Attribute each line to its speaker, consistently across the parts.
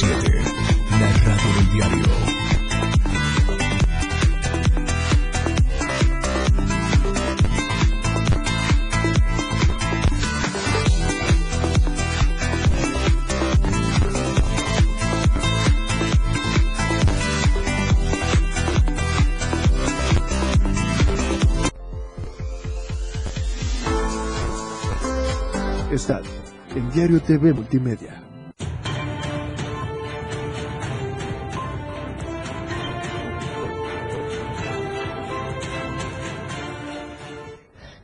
Speaker 1: 97.7, la radio del diario.
Speaker 2: Están en Diario TV Multimedia.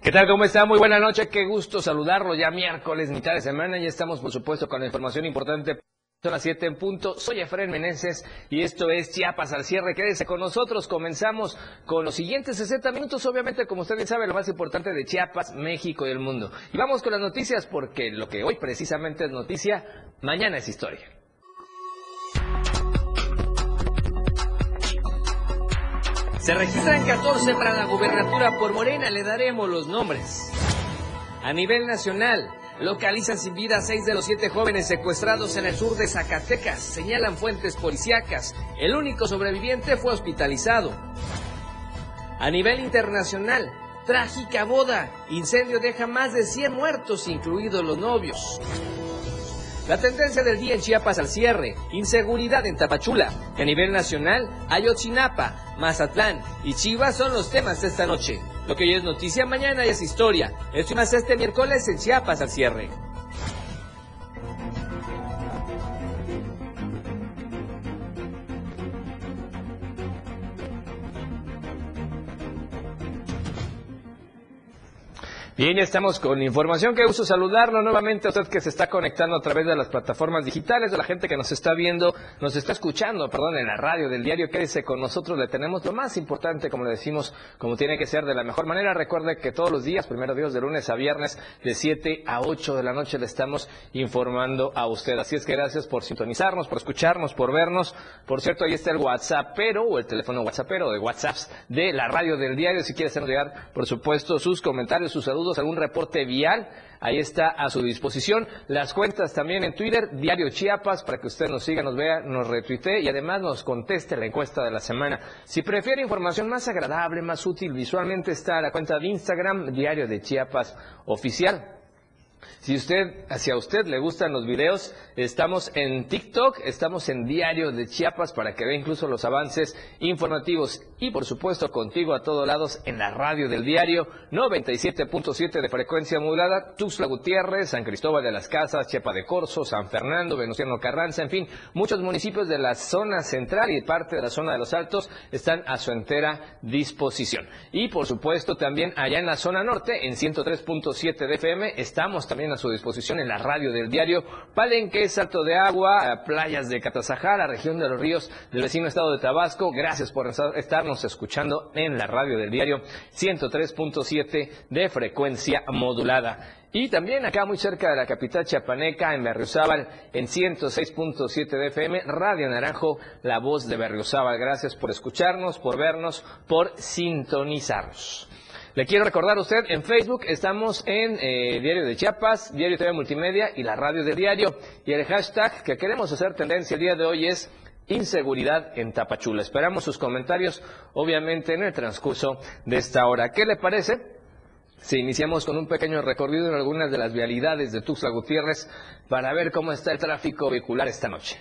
Speaker 3: ¿Qué tal? ¿Cómo está? Muy buena noche. Qué gusto saludarlo. Ya miércoles, mitad de semana. Ya estamos, por supuesto, con la información importante. Son las 7 en punto. Soy Efraín Meneses y esto es Chiapas al cierre. Quédese con nosotros. Comenzamos con los siguientes 60 minutos. Obviamente, como usted bien sabe, lo más importante de Chiapas, México y el mundo. Y vamos con las noticias porque lo que hoy precisamente es noticia, mañana es historia. Se registran 14 para la gubernatura por Morena, le daremos los nombres. A nivel nacional, localizan sin vida a seis de los siete jóvenes secuestrados en el sur de Zacatecas, señalan fuentes policíacas. El único sobreviviente fue hospitalizado. A nivel internacional, trágica boda, incendio deja más de 100 muertos, incluidos los novios. La tendencia del día en Chiapas al cierre, inseguridad en Tapachula. A nivel nacional, Ayotzinapa, Mazatlán y Chivas son los temas de esta noche. Lo que hoy es noticia, mañana es historia. Esto y más este miércoles en Chiapas al cierre. Bien, estamos con información. Qué gusto saludarlo nuevamente a usted que se está conectando a través de las plataformas digitales, de la gente que nos está viendo, nos está escuchando, perdón, en la radio del diario. Quédese con nosotros, le tenemos lo más importante, como le decimos, como tiene que ser de la mejor manera. Recuerde que todos los días, primero Dios, de lunes a viernes, de 7 a 8 de la noche, le estamos informando a usted. Así es que gracias por sintonizarnos, por escucharnos, por vernos. Por cierto, ahí está el WhatsAppero o el teléfono WhatsAppero de WhatsApps de la radio del diario. Si quiere hacernos llegar, por supuesto, sus comentarios, sus saludos algún reporte vial, ahí está a su disposición. Las cuentas también en Twitter, Diario Chiapas, para que usted nos siga, nos vea, nos retuitee y además nos conteste la encuesta de la semana. Si prefiere información más agradable, más útil visualmente, está la cuenta de Instagram, Diario de Chiapas Oficial. Si usted, hacia usted le gustan los videos, estamos en TikTok, estamos en Diario de Chiapas para que vea incluso los avances informativos y por supuesto contigo a todos lados en la radio del diario 97.7 de frecuencia modulada, Tuxtla Gutiérrez, San Cristóbal de las Casas, Chiapa de Corzo, San Fernando, Venustiano Carranza, en fin, muchos municipios de la zona central y parte de la zona de los Altos están a su entera disposición. Y por supuesto también allá en la zona norte, en 103.7 de FM, estamos también a su disposición en la radio del diario Palenque, Salto de Agua, playas de Catazajá, la región de los ríos del vecino estado de Tabasco. Gracias por estarnos escuchando en la radio del diario 103.7 de frecuencia modulada. Y también acá muy cerca de la capital chiapaneca, en Berriozábal, en 106.7 de FM, Radio Naranjo, la voz de Berriozábal. Gracias por escucharnos, por vernos, por sintonizarnos. Le quiero recordar a usted, en Facebook estamos en eh, Diario de Chiapas, Diario TV Multimedia y la radio del diario. Y el hashtag que queremos hacer tendencia el día de hoy es inseguridad en Tapachula. Esperamos sus comentarios, obviamente, en el transcurso de esta hora. ¿Qué le parece? Si iniciamos con un pequeño recorrido en algunas de las vialidades de Tuxtla Gutiérrez para ver cómo está el tráfico vehicular esta noche.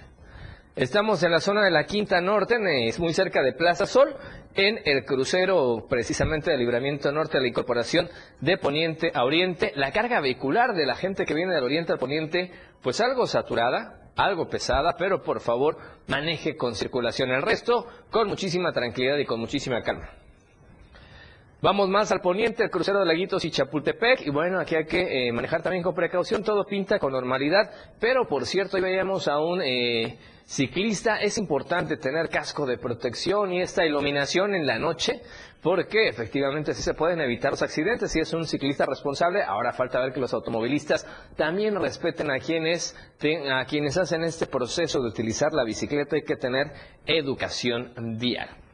Speaker 3: Estamos en la zona de la Quinta Norte, es muy cerca de Plaza Sol, en el crucero precisamente de Libramiento Norte, la incorporación de Poniente a Oriente. La carga vehicular de la gente que viene del Oriente al Poniente, pues algo saturada, algo pesada, pero por favor maneje con circulación. El resto con muchísima tranquilidad y con muchísima calma. Vamos más al poniente, el crucero de Laguitos y Chapultepec. Y bueno, aquí hay que eh, manejar también con precaución. Todo pinta con normalidad. Pero por cierto, hoy veíamos a un eh, ciclista. Es importante tener casco de protección y esta iluminación en la noche. Porque efectivamente sí se pueden evitar los accidentes. Si es un ciclista responsable, ahora falta ver que los automovilistas también respeten a quienes, a quienes hacen este proceso de utilizar la bicicleta. Hay que tener educación vial.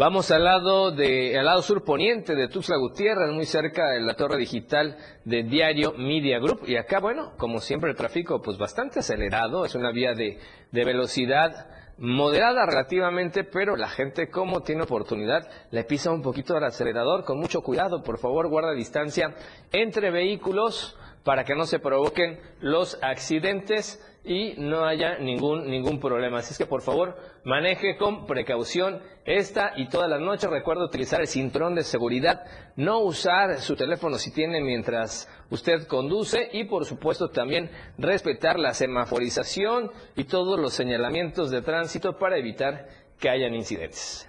Speaker 3: Vamos al lado de, al lado sur poniente de Tuxtla Gutiérrez, muy cerca de la torre digital de Diario Media Group. Y acá, bueno, como siempre el tráfico pues bastante acelerado, es una vía de, de velocidad moderada relativamente, pero la gente como tiene oportunidad le pisa un poquito al acelerador. Con mucho cuidado, por favor guarda distancia entre vehículos para que no se provoquen los accidentes y no haya ningún, ningún problema. Así es que por favor maneje con precaución esta y todas las noches. Recuerda utilizar el cinturón de seguridad, no usar su teléfono si tiene mientras usted conduce y por supuesto también respetar la semaforización y todos los señalamientos de tránsito para evitar que hayan incidentes.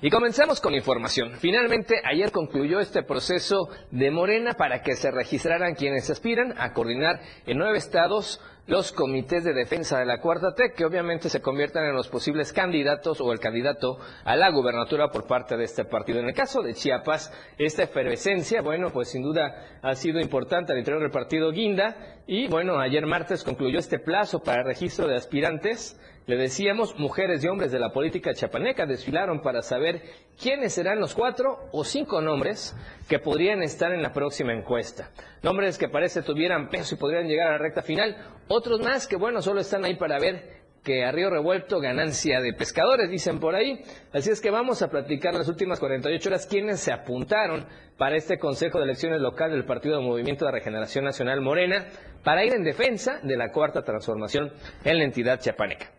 Speaker 3: Y comenzamos con información. Finalmente, ayer concluyó este proceso de Morena para que se registraran quienes aspiran a coordinar en nueve estados los comités de defensa de la Cuarta T, que obviamente se conviertan en los posibles candidatos o el candidato a la gubernatura por parte de este partido. En el caso de Chiapas, esta efervescencia, bueno, pues sin duda ha sido importante al interior del partido Guinda y bueno, ayer martes concluyó este plazo para registro de aspirantes le decíamos, mujeres y hombres de la política chapaneca desfilaron para saber quiénes serán los cuatro o cinco nombres que podrían estar en la próxima encuesta. Nombres que parece tuvieran peso y podrían llegar a la recta final. Otros más que, bueno, solo están ahí para ver que a río revuelto ganancia de pescadores, dicen por ahí. Así es que vamos a platicar las últimas 48 horas quiénes se apuntaron para este Consejo de Elecciones Local del Partido de Movimiento de Regeneración Nacional Morena para ir en defensa de la cuarta transformación en la entidad chapaneca.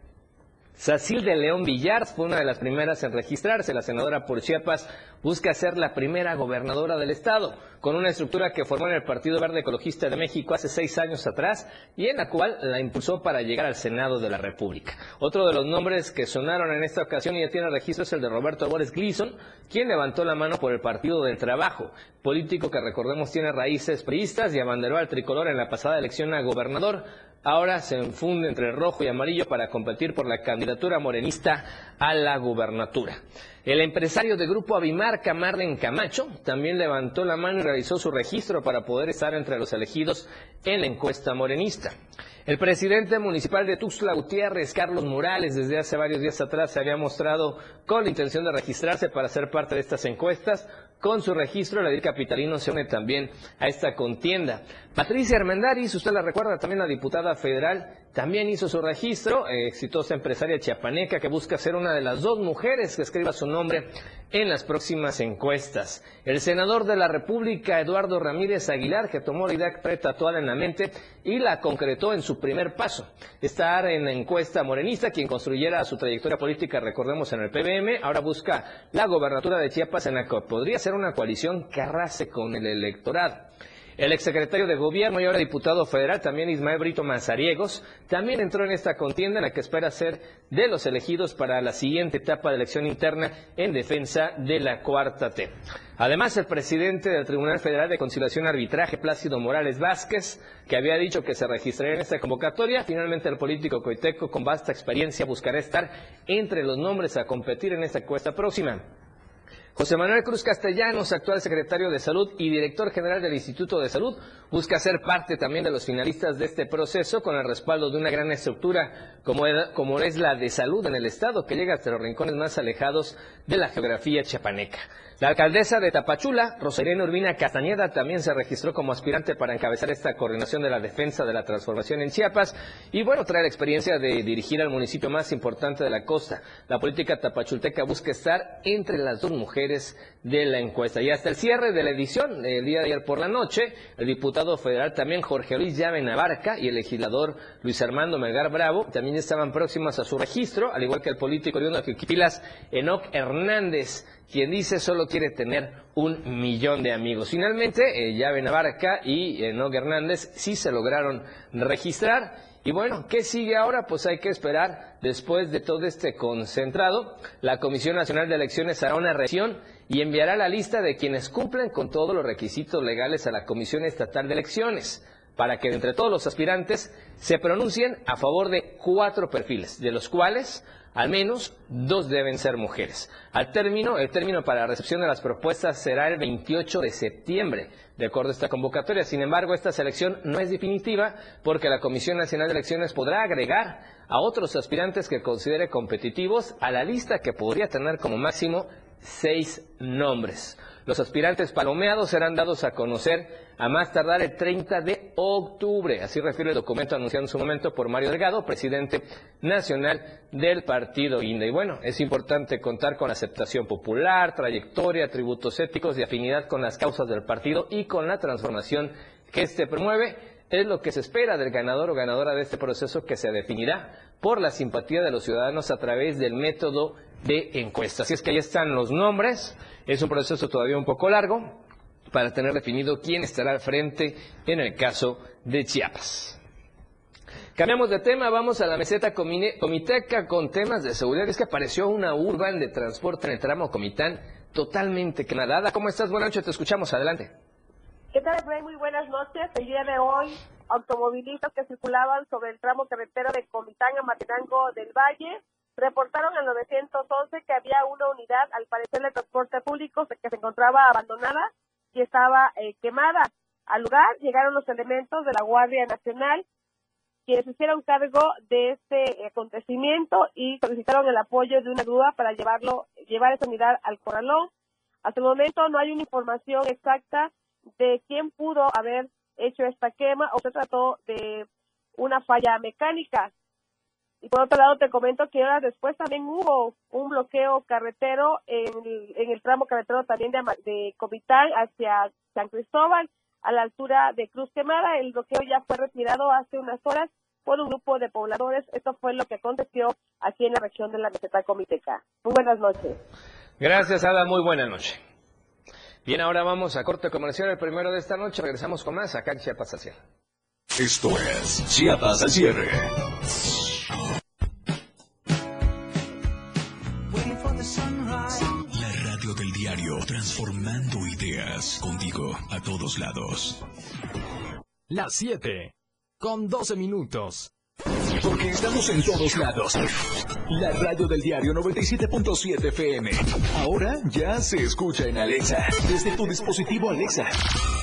Speaker 3: Sacil de León Villar fue una de las primeras en registrarse. La senadora por Chiapas busca ser la primera gobernadora del estado, con una estructura que formó en el Partido Verde Ecologista de México hace seis años atrás y en la cual la impulsó para llegar al Senado de la República. Otro de los nombres que sonaron en esta ocasión y ya tiene registro es el de Roberto Boris Gleason, quien levantó la mano por el Partido del Trabajo, político que recordemos tiene raíces priistas y abanderó al tricolor en la pasada elección a gobernador, ahora se enfunde entre rojo y amarillo para competir por la candidatura morenista a la gubernatura. El empresario de Grupo Avimarca, Marlen Camacho, también levantó la mano y realizó su registro para poder estar entre los elegidos en la encuesta morenista. El presidente municipal de Tuxtla Gutiérrez, Carlos Morales, desde hace varios días atrás se había mostrado con la intención de registrarse para ser parte de estas encuestas. Con su registro, la edil capitalino se une también a esta contienda. Patricia Armendáriz, usted la recuerda, también la diputada federal, también hizo su registro, eh, exitosa empresaria chiapaneca que busca ser una de las dos mujeres que escriba su nombre en las próximas encuestas. El senador de la República, Eduardo Ramírez Aguilar, que tomó la idea pretatuada en la mente y la concretó en su primer paso. Estar en la encuesta morenista, quien construyera su trayectoria política, recordemos, en el PBM, ahora busca la gobernatura de Chiapas en la que podría ser una coalición que arrase con el electorado. El exsecretario de Gobierno y ahora diputado federal, también Ismael Brito Mazariegos, también entró en esta contienda en la que espera ser de los elegidos para la siguiente etapa de elección interna en defensa de la cuarta T. Además, el presidente del Tribunal Federal de Conciliación y Arbitraje, Plácido Morales Vázquez, que había dicho que se registraría en esta convocatoria, finalmente el político coiteco con vasta experiencia buscará estar entre los nombres a competir en esta encuesta próxima. José Manuel Cruz Castellanos, actual secretario de Salud y director general del Instituto de Salud, busca ser parte también de los finalistas de este proceso con el respaldo de una gran estructura como, es la de salud en el Estado, que llega hasta los rincones más alejados de la geografía chapaneca. La alcaldesa de Tapachula, Rosalina Urbina Castañeda, también se registró como aspirante para encabezar esta coordinación de la defensa de la transformación en Chiapas y bueno, trae la experiencia de dirigir al municipio más importante de la costa. La política tapachulteca busca estar entre las dos mujeres de la encuesta. Y hasta el cierre de la edición, el día de ayer por la noche, el diputado federal también Jorge Luis Llave Navarca y el legislador Luis Armando Melgar Bravo también estaban próximas a su registro, al igual que el político de Quipilas Enoc Hernández quien dice solo quiere tener un millón de amigos. Finalmente, eh, Llave Navarca y eh, Hernández sí se lograron registrar. Y bueno, ¿qué sigue ahora? Pues hay que esperar, después de todo este concentrado, la Comisión Nacional de Elecciones hará una revisión y enviará la lista de quienes cumplen con todos los requisitos legales a la Comisión Estatal de Elecciones, para que entre todos los aspirantes se pronuncien a favor de cuatro perfiles, de los cuales al menos dos deben ser mujeres. Al término, el término para la recepción de las propuestas será el 28 de septiembre, de acuerdo a esta convocatoria. Sin embargo, esta selección no es definitiva porque la Comisión Nacional de Elecciones podrá agregar a otros aspirantes que considere competitivos a la lista que podría tener como máximo seis nombres. Los aspirantes palomeados serán dados a conocer a más tardar el 30 de octubre. Así refiere el documento anunciado en su momento por Mario Delgado, presidente nacional del partido INDE. Y bueno, es importante contar con aceptación popular, trayectoria, tributos éticos y afinidad con las causas del partido y con la transformación que éste promueve. Es lo que se espera del ganador o ganadora de este proceso que se definirá por la simpatía de los ciudadanos a través del método de encuesta. Así es que ahí están los nombres. Es un proceso todavía un poco largo para tener definido quién estará al frente en el caso de Chiapas. Cambiamos de tema, vamos a la meseta comiteca con temas de seguridad. Es que apareció una urban de transporte en el tramo Comitán totalmente quemada. ¿Cómo estás? Buenas noches, te escuchamos. Adelante.
Speaker 4: ¿Qué tal, Rey? Muy buenas noches. El día de hoy, automovilistas que circulaban sobre el tramo carretero de Comitán a Matenango del Valle reportaron al 911 que había una unidad, al parecer de transporte público, que se encontraba abandonada y estaba eh, quemada. Al lugar llegaron los elementos de la Guardia Nacional, quienes hicieron cargo de este acontecimiento y solicitaron el apoyo de una grúa para llevarlo, llevar esa unidad al corralón. Hasta el momento no hay una información exacta de quién pudo haber hecho esta quema o se trató de una falla mecánica. Y por otro lado, te comento que horas después también hubo un bloqueo carretero en el, tramo carretero también de, de Comitán hacia San Cristóbal, a la altura de Cruz Quemada. El bloqueo ya fue retirado hace unas horas por un grupo de pobladores. Esto fue lo que aconteció aquí en la región de la meseta comiteca. Muy buenas noches.
Speaker 3: Gracias, Ada. Muy buena noche. Bien, ahora vamos a corte comercial el primero de esta noche. Regresamos con más acá en Chiapas al
Speaker 1: Esto es Chiapas al cierre. Transformando ideas contigo a todos lados.
Speaker 5: Las 7 con 12 minutos.
Speaker 1: Porque estamos en todos lados. La radio del diario 97.7 FM. Ahora ya se escucha en Alexa. Desde tu dispositivo Alexa.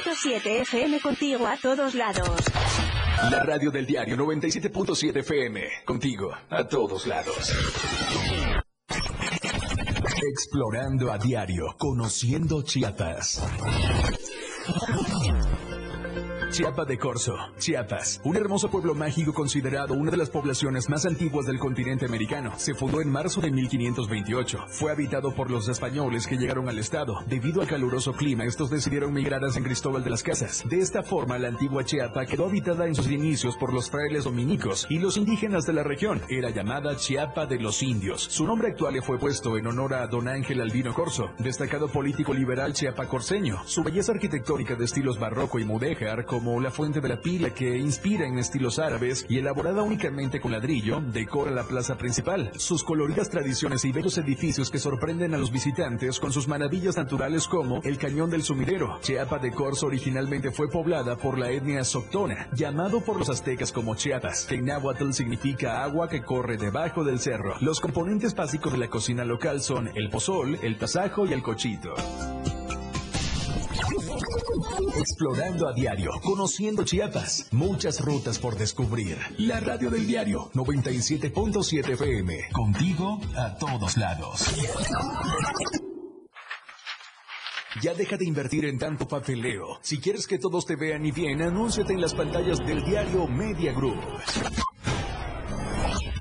Speaker 6: 97.7 FM contigo a todos lados.
Speaker 1: La radio del diario 97.7 FM contigo a todos lados. Explorando a diario, conociendo Chiapas. Chiapa de Corzo, Chiapas, un hermoso pueblo mágico considerado una de las poblaciones más antiguas del continente americano. Se fundó en marzo de 1528. Fue habitado por los españoles que llegaron al estado. Debido al caluroso clima, estos decidieron migrar a San Cristóbal de las Casas. De esta forma, la antigua Chiapa quedó habitada en sus inicios por los frailes dominicos y los indígenas de la región. Era llamada Chiapa de los Indios. Su nombre actual le fue puesto en honor a don Ángel Albino Corso, destacado político liberal chiapacorseño. Su belleza arquitectónica de estilos barroco y mudéjar como la fuente de la pila que inspira en estilos árabes y elaborada únicamente con ladrillo, decora la plaza principal. Sus coloridas tradiciones y bellos edificios que sorprenden a los visitantes con sus maravillas naturales como el Cañón del Sumidero. Chiapa de Corzo originalmente fue poblada por la etnia Soctona, llamado por los aztecas como Chiapas, que en significa agua que corre debajo del cerro. Los componentes básicos de la cocina local son el pozol, el tasajo y el cochito. Explorando a diario, conociendo Chiapas, muchas rutas por descubrir. La radio del diario 97.7 FM, contigo a todos lados. Ya deja de invertir en tanto papeleo. Si quieres que todos te vean y bien, anúnciate en las pantallas del diario Media Group.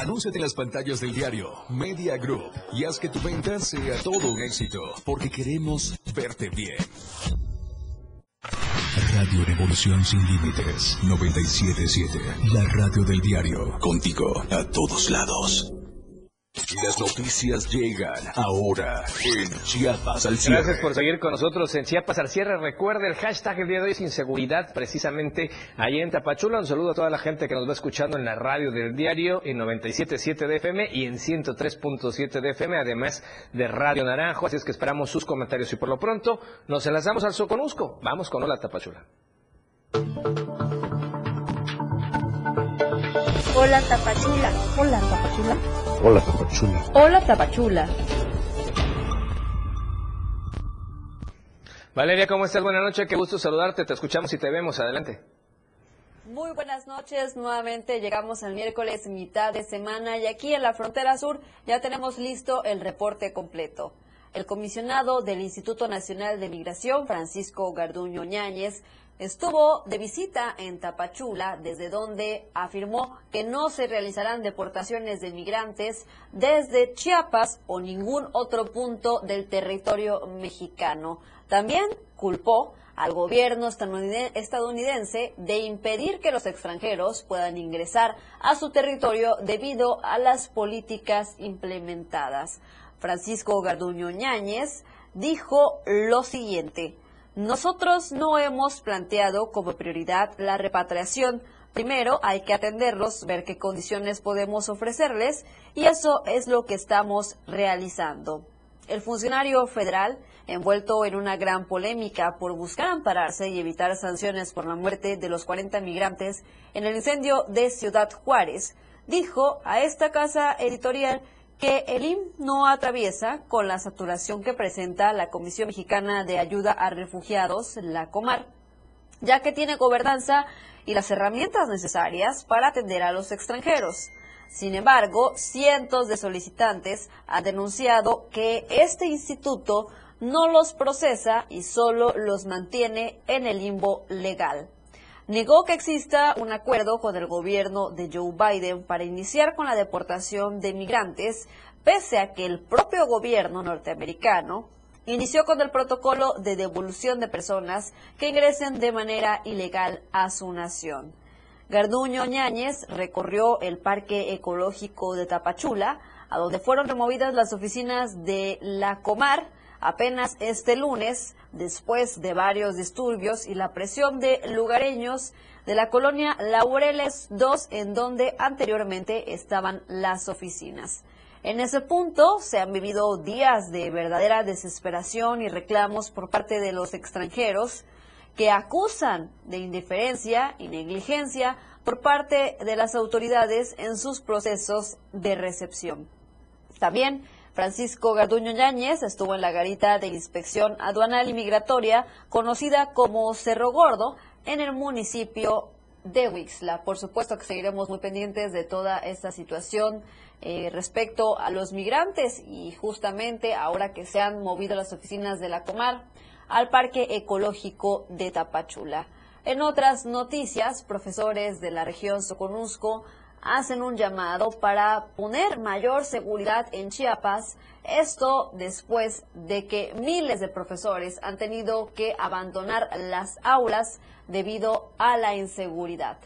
Speaker 1: Anúnciate en las pantallas del diario Media Group y haz que tu venta sea todo un éxito, porque queremos verte bien. Radio Revolución Sin Límites 977, la radio del diario, contigo a todos lados. Las noticias llegan ahora en Chiapas al cierre.
Speaker 3: Gracias por seguir con nosotros en Chiapas al cierre. Recuerde el hashtag el día de hoy es inseguridad, precisamente ahí en Tapachula. Un saludo a toda la gente que nos va escuchando en la radio del diario en 97.7 de FM y en 103.7 de FM, además de Radio Naranjo. Así es que esperamos sus comentarios y por lo pronto nos enlazamos al Soconusco. Vamos con Hola Tapachula.
Speaker 7: Hola Tapachula. Hola Tapachula.
Speaker 2: Hola, Tapachula.
Speaker 7: Hola Tapachula.
Speaker 3: Valeria, ¿cómo estás? Buenas noches, qué gusto saludarte. Te escuchamos y te vemos. Adelante.
Speaker 8: Muy buenas noches, nuevamente llegamos al miércoles mitad de semana y aquí en la frontera sur ya tenemos listo el reporte completo. El comisionado del Instituto Nacional de Migración, Francisco Garduño Ñáñez, estuvo de visita en Tapachula, desde donde afirmó que no se realizarán deportaciones de migrantes desde Chiapas o ningún otro punto del territorio mexicano. También culpó al gobierno estadounidense de impedir que los extranjeros puedan ingresar a su territorio debido a las políticas implementadas. Francisco Garduño Ñáñez dijo lo siguiente. Nosotros no hemos planteado como prioridad la repatriación. Primero hay que atenderlos, ver qué condiciones podemos ofrecerles y eso es lo que estamos realizando. El funcionario federal, envuelto en una gran polémica por buscar ampararse y evitar sanciones por la muerte de los 40 migrantes en el incendio de Ciudad Juárez, dijo a esta casa editorial que el IM no atraviesa con la saturación que presenta la Comisión Mexicana de Ayuda a Refugiados, la COMAR, ya que tiene gobernanza y las herramientas necesarias para atender a los extranjeros. Sin embargo, cientos de solicitantes han denunciado que este instituto no los procesa y solo los mantiene en el limbo legal negó que exista un acuerdo con el gobierno de Joe Biden para iniciar con la deportación de migrantes, pese a que el propio gobierno norteamericano inició con el protocolo de devolución de personas que ingresen de manera ilegal a su nación. Garduño Ñáñez recorrió el Parque Ecológico de Tapachula, a donde fueron removidas las oficinas de la Comar, apenas este lunes, después de varios disturbios y la presión de lugareños de la colonia Laureles 2, en donde anteriormente estaban las oficinas. En ese punto se han vivido días de verdadera desesperación y reclamos por parte de los extranjeros que acusan de indiferencia y negligencia por parte de las autoridades en sus procesos de recepción. También Francisco Garduño Yáñez estuvo en la garita de inspección aduanal y migratoria, conocida como Cerro Gordo, en el municipio de Huixla. Por supuesto que seguiremos muy pendientes de toda esta situación eh, respecto a los migrantes y justamente ahora que se han movido las oficinas de la Comar al Parque Ecológico de Tapachula. En otras noticias, profesores de la región Soconusco hacen un llamado para poner mayor seguridad en Chiapas, esto después de que miles de profesores han tenido que abandonar las aulas debido a la inseguridad.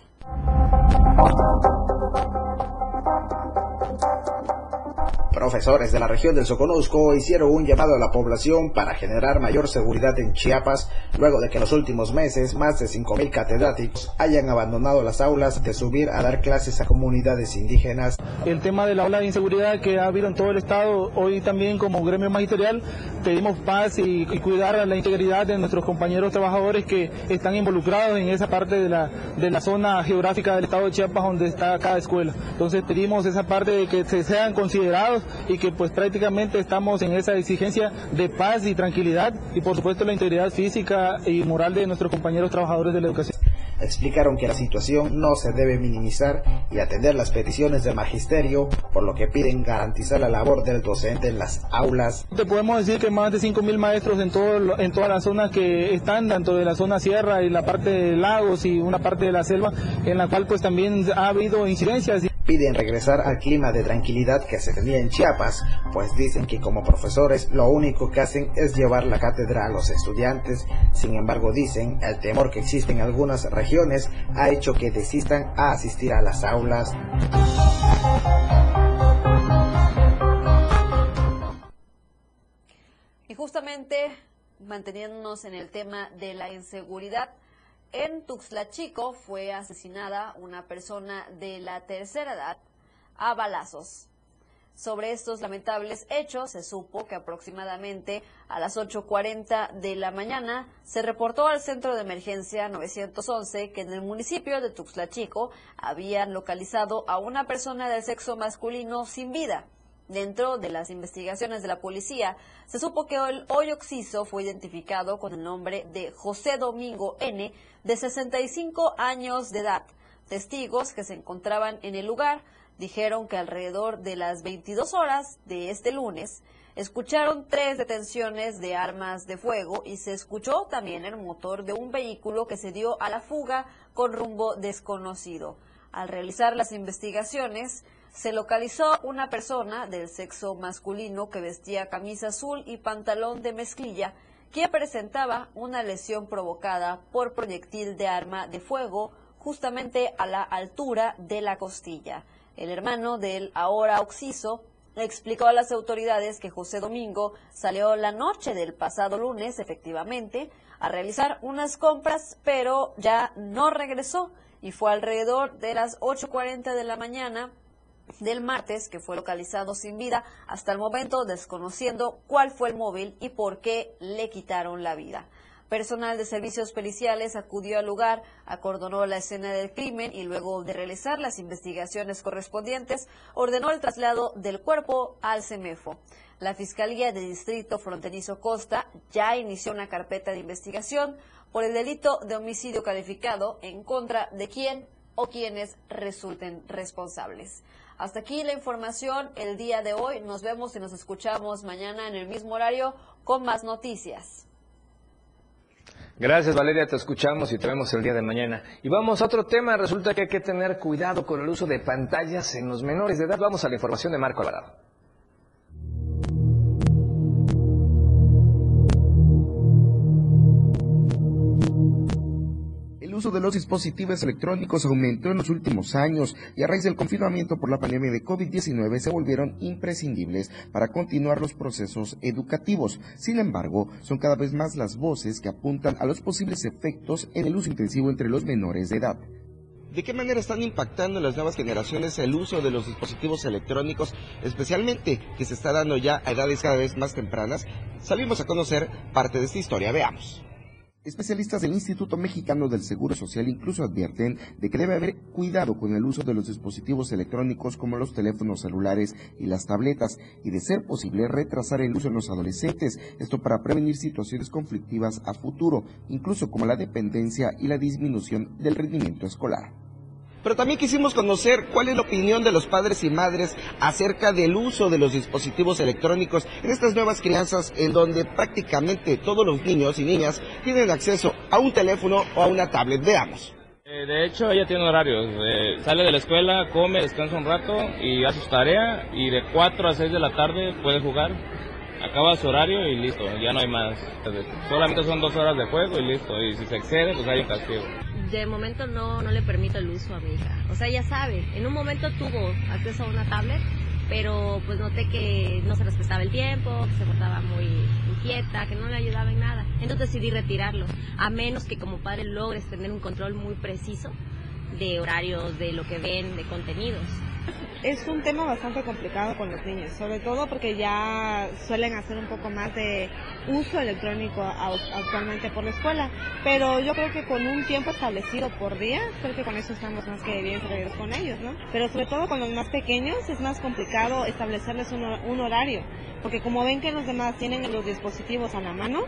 Speaker 9: Profesores de la región del Soconusco hicieron un llamado a la población para generar mayor seguridad en Chiapas luego de que en los últimos meses más de 5.000 catedráticos hayan abandonado las aulas de subir a dar clases a comunidades indígenas.
Speaker 10: El tema de la ola de inseguridad que ha habido en todo el estado, hoy también como gremio magisterial pedimos paz y, cuidar la integridad de nuestros compañeros trabajadores que están involucrados en esa parte de la, de la zona geográfica del estado de Chiapas donde está cada escuela. Entonces pedimos esa parte de que se sean considerados y que pues prácticamente estamos en esa exigencia de paz y tranquilidad y por supuesto la integridad física y moral de nuestros compañeros trabajadores de la educación.
Speaker 9: Explicaron que la situación no se debe minimizar y atender las peticiones del magisterio, por lo que piden garantizar la labor del docente en las aulas.
Speaker 10: Te podemos decir que más de 5.000 maestros en, todo, en todas las zonas que están, tanto de la zona sierra y la parte de lagos y una parte de la selva, en la cual pues también ha habido incidencias
Speaker 9: piden regresar al clima de tranquilidad que se tenía en Chiapas, pues dicen que como profesores lo único que hacen es llevar la cátedra a los estudiantes. Sin embargo, dicen, el temor que existe en algunas regiones ha hecho que desistan a asistir a las aulas.
Speaker 8: Y justamente manteniéndonos en el tema de la inseguridad, en Tuxtla Chico fue asesinada una persona de la tercera edad a balazos. Sobre estos lamentables hechos se supo que aproximadamente a las 8.40 de la mañana se reportó al centro de emergencia 911 que en el municipio de Tuxtla Chico habían localizado a una persona del sexo masculino sin vida. Dentro de las investigaciones de la policía, se supo que el hoy occiso fue identificado con el nombre de José Domingo N., de 65 años de edad. Testigos que se encontraban en el lugar dijeron que alrededor de las 22 horas de este lunes escucharon tres detenciones de armas de fuego y se escuchó también el motor de un vehículo que se dio a la fuga con rumbo desconocido. Al realizar las investigaciones, se localizó una persona del sexo masculino que vestía camisa azul y pantalón de mezclilla, que presentaba una lesión provocada por proyectil de arma de fuego justamente a la altura de la costilla. El hermano del ahora occiso explicó a las autoridades que José Domingo salió la noche del pasado lunes, efectivamente, a realizar unas compras, pero ya no regresó y fue alrededor de las 8.40 de la mañana del martes, que fue localizado sin vida, hasta el momento desconociendo cuál fue el móvil y por qué le quitaron la vida. Personal de servicios periciales acudió al lugar, acordonó la escena del crimen y luego de realizar las investigaciones correspondientes, ordenó el traslado del cuerpo al CEMEFO. La Fiscalía de Distrito Fronterizo Costa ya inició una carpeta de investigación por el delito de homicidio calificado en contra de quien o quienes resulten responsables. Hasta aquí la información el día de hoy. Nos vemos y nos escuchamos mañana en el mismo horario con más noticias.
Speaker 3: Gracias Valeria, te escuchamos y te vemos el día de mañana. Y vamos a otro tema, resulta que hay que tener cuidado con el uso de pantallas en los menores de edad. Vamos a la información de Marco Alvarado.
Speaker 11: El uso de los dispositivos electrónicos aumentó en los últimos años y a raíz del confinamiento por la pandemia de COVID-19 se volvieron imprescindibles para continuar los procesos educativos. Sin embargo, son cada vez más las voces que apuntan a los posibles efectos en el uso intensivo entre los menores de edad.
Speaker 12: ¿De qué manera están impactando en las nuevas generaciones el uso de los dispositivos electrónicos, especialmente que se está dando ya a edades cada vez más tempranas? Salimos a conocer parte de esta historia. Veamos.
Speaker 11: Especialistas del Instituto Mexicano del Seguro Social incluso advierten de que debe haber cuidado con el uso de los dispositivos electrónicos como los teléfonos celulares y las tabletas y de ser posible retrasar el uso en los adolescentes, esto para prevenir situaciones conflictivas a futuro, incluso como la dependencia y la disminución del rendimiento escolar
Speaker 12: pero también quisimos conocer cuál es la opinión de los padres y madres acerca del uso de los dispositivos electrónicos en estas nuevas crianzas en donde prácticamente todos los niños y niñas tienen acceso a un teléfono o a una tablet. Veamos.
Speaker 13: Eh, de hecho, ella tiene horarios. Eh, sale de la escuela, come, descansa un rato y hace su tarea y de 4 a 6 de la tarde puede jugar. Acaba su horario y listo, ya no hay más. Solamente son dos horas de juego y listo. Y si se excede, pues hay un castigo
Speaker 14: de momento no, no le permito el uso a mi hija. O sea, ella sabe, en un momento tuvo acceso a una tablet, pero pues noté que no se respetaba el tiempo, que se portaba muy inquieta, que no le ayudaba en nada. Entonces decidí retirarlo, a menos que como padre logres tener un control muy preciso de horarios, de lo que ven, de contenidos.
Speaker 15: Es un tema bastante complicado con los niños, sobre todo porque ya suelen hacer un poco más de uso electrónico actualmente por la escuela, pero yo creo que con un tiempo establecido por día, creo que con eso estamos más que bien servidos con ellos, ¿no? Pero sobre todo con los más pequeños es más complicado establecerles un, un horario, porque como ven que los demás tienen los dispositivos a la mano,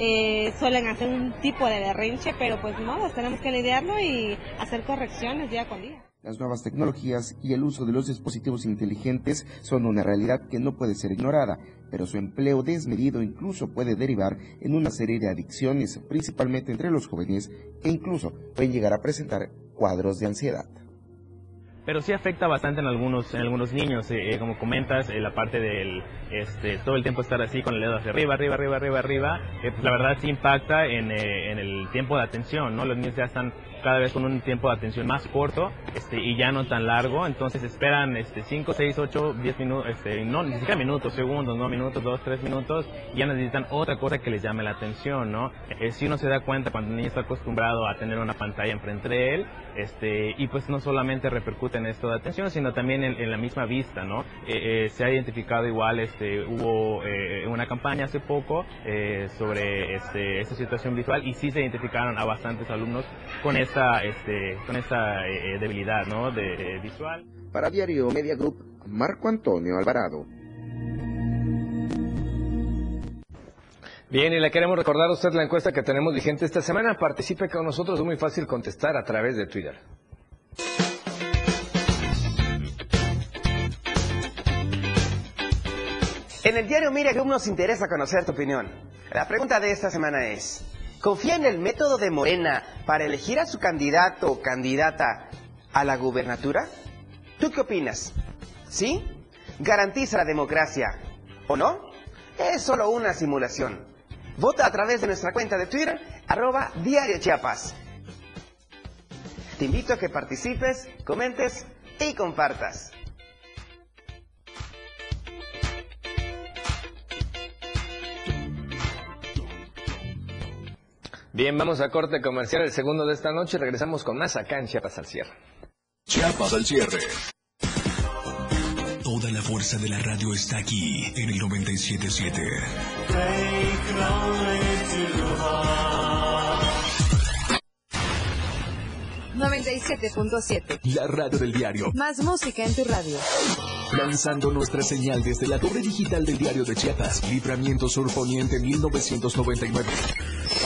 Speaker 15: eh, suelen hacer un tipo de berrinche, pero pues no, tenemos que lidiarlo y hacer correcciones día con día.
Speaker 11: Las nuevas tecnologías y el uso de los dispositivos inteligentes son una realidad que no puede ser ignorada, pero su empleo desmedido incluso puede derivar en una serie de adicciones, principalmente entre los jóvenes, e incluso pueden llegar a presentar cuadros de ansiedad.
Speaker 16: Pero sí afecta bastante en algunos en algunos niños eh, eh, como comentas eh, la parte del este todo el tiempo estar así con el dedo hacia arriba arriba arriba arriba arriba pues la verdad sí impacta en, el tiempo de atención no los niños ya están cada vez con un tiempo de atención más corto este, y ya no tan largo. Entonces esperan este, 5, 6, 8, 10 minutos, este, no, ni siquiera minutos, segundos, no minutos, 2, 3 minutos. Y ya necesitan otra cosa que les llame la atención, ¿no? Eh, si uno se da cuenta cuando el niño está acostumbrado a tener una pantalla enfrente de él, este, y pues no solamente repercute en esto de atención, sino también en, la misma vista, ¿no? Eh, eh, se ha identificado igual, este, hubo una campaña hace poco sobre este, esta situación visual y sí se identificaron a bastantes alumnos con este, con esta eh, eh, debilidad ¿no? de, visual.
Speaker 11: Para Diario Media Group, Marco Antonio Alvarado.
Speaker 3: Bien, y le queremos recordar a usted la encuesta que tenemos vigente esta semana. Participe con nosotros, es muy fácil contestar a través de Twitter.
Speaker 17: En el diario Media Group nos interesa conocer tu opinión. La pregunta de esta semana es, confía en el método de Morena para elegir a su candidato o candidata a la gubernatura? ¿Tú qué opinas? ¿Sí? ¿Garantiza la democracia o no? Es solo una simulación. Vota a través de nuestra cuenta de Twitter, arroba Diario Chiapas. Te invito a que participes, comentes y compartas.
Speaker 3: Bien, vamos a corte comercial, el segundo de esta noche. Regresamos con más acá en Chiapas al cierre.
Speaker 1: Chiapas al cierre. Toda la fuerza de la radio está aquí en el 977.
Speaker 18: 97.7.
Speaker 1: La radio del diario.
Speaker 18: Más música en tu radio.
Speaker 1: Lanzando nuestra señal desde la torre digital del diario de Chiapas. Libramiento Sur Poniente 1999.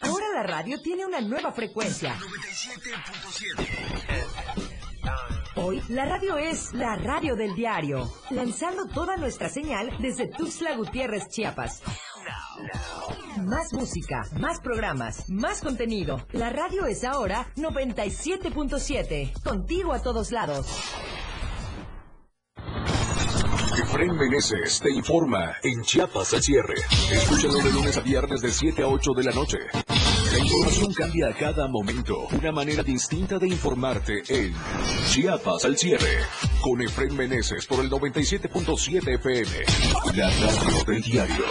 Speaker 19: Ahora la radio tiene una nueva frecuencia.
Speaker 1: 97.7.
Speaker 19: Hoy la radio es la radio del diario, lanzando toda nuestra señal desde Tuxtla Gutiérrez, Chiapas. Más música, más programas, más contenido. La radio es ahora 97.7, contigo a todos lados.
Speaker 1: Efraín Meneses te informa en Chiapas al cierre. Escúchalo de lunes a viernes de 7 a 8 de la noche. La información cambia a cada momento. Una manera distinta de informarte en Chiapas al cierre. Con Efraín Meneses por el 97.7 FM. La radio del diario.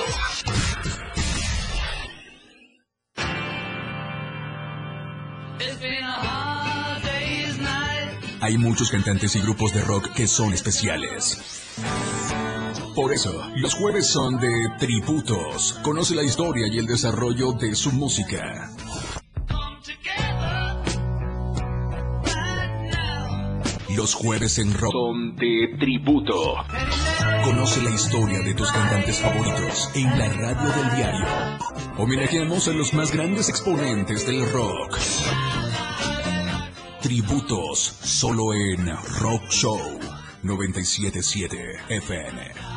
Speaker 1: Hay muchos cantantes y grupos de rock que son especiales. Por eso, los jueves son de tributos. Conoce la historia y el desarrollo de su música. Los jueves en rock son de tributo. Conoce la historia de tus cantantes favoritos en la radio del diario. Homenajeamos a los más grandes exponentes del rock. Tributos solo en Rock Show 977 FM.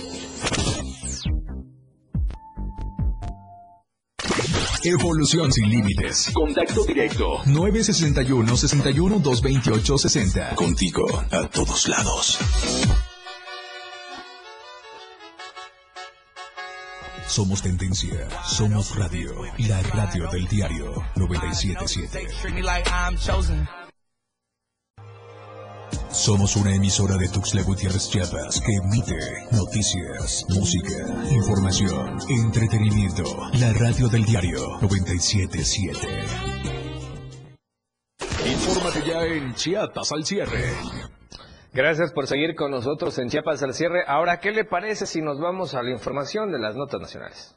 Speaker 1: Evolución sin límites. Contacto directo. 961 61 228 60. Contigo a todos lados. Somos tendencia, somos radio, la radio del diario 977. Somos una emisora de Tuxtla Gutiérrez Chiapas que emite noticias, música, información, entretenimiento. La radio del diario 977. Infórmate ya en Chiapas al cierre.
Speaker 3: Gracias por seguir con nosotros en Chiapas al cierre. Ahora, ¿qué le parece si nos vamos a la información de las notas nacionales?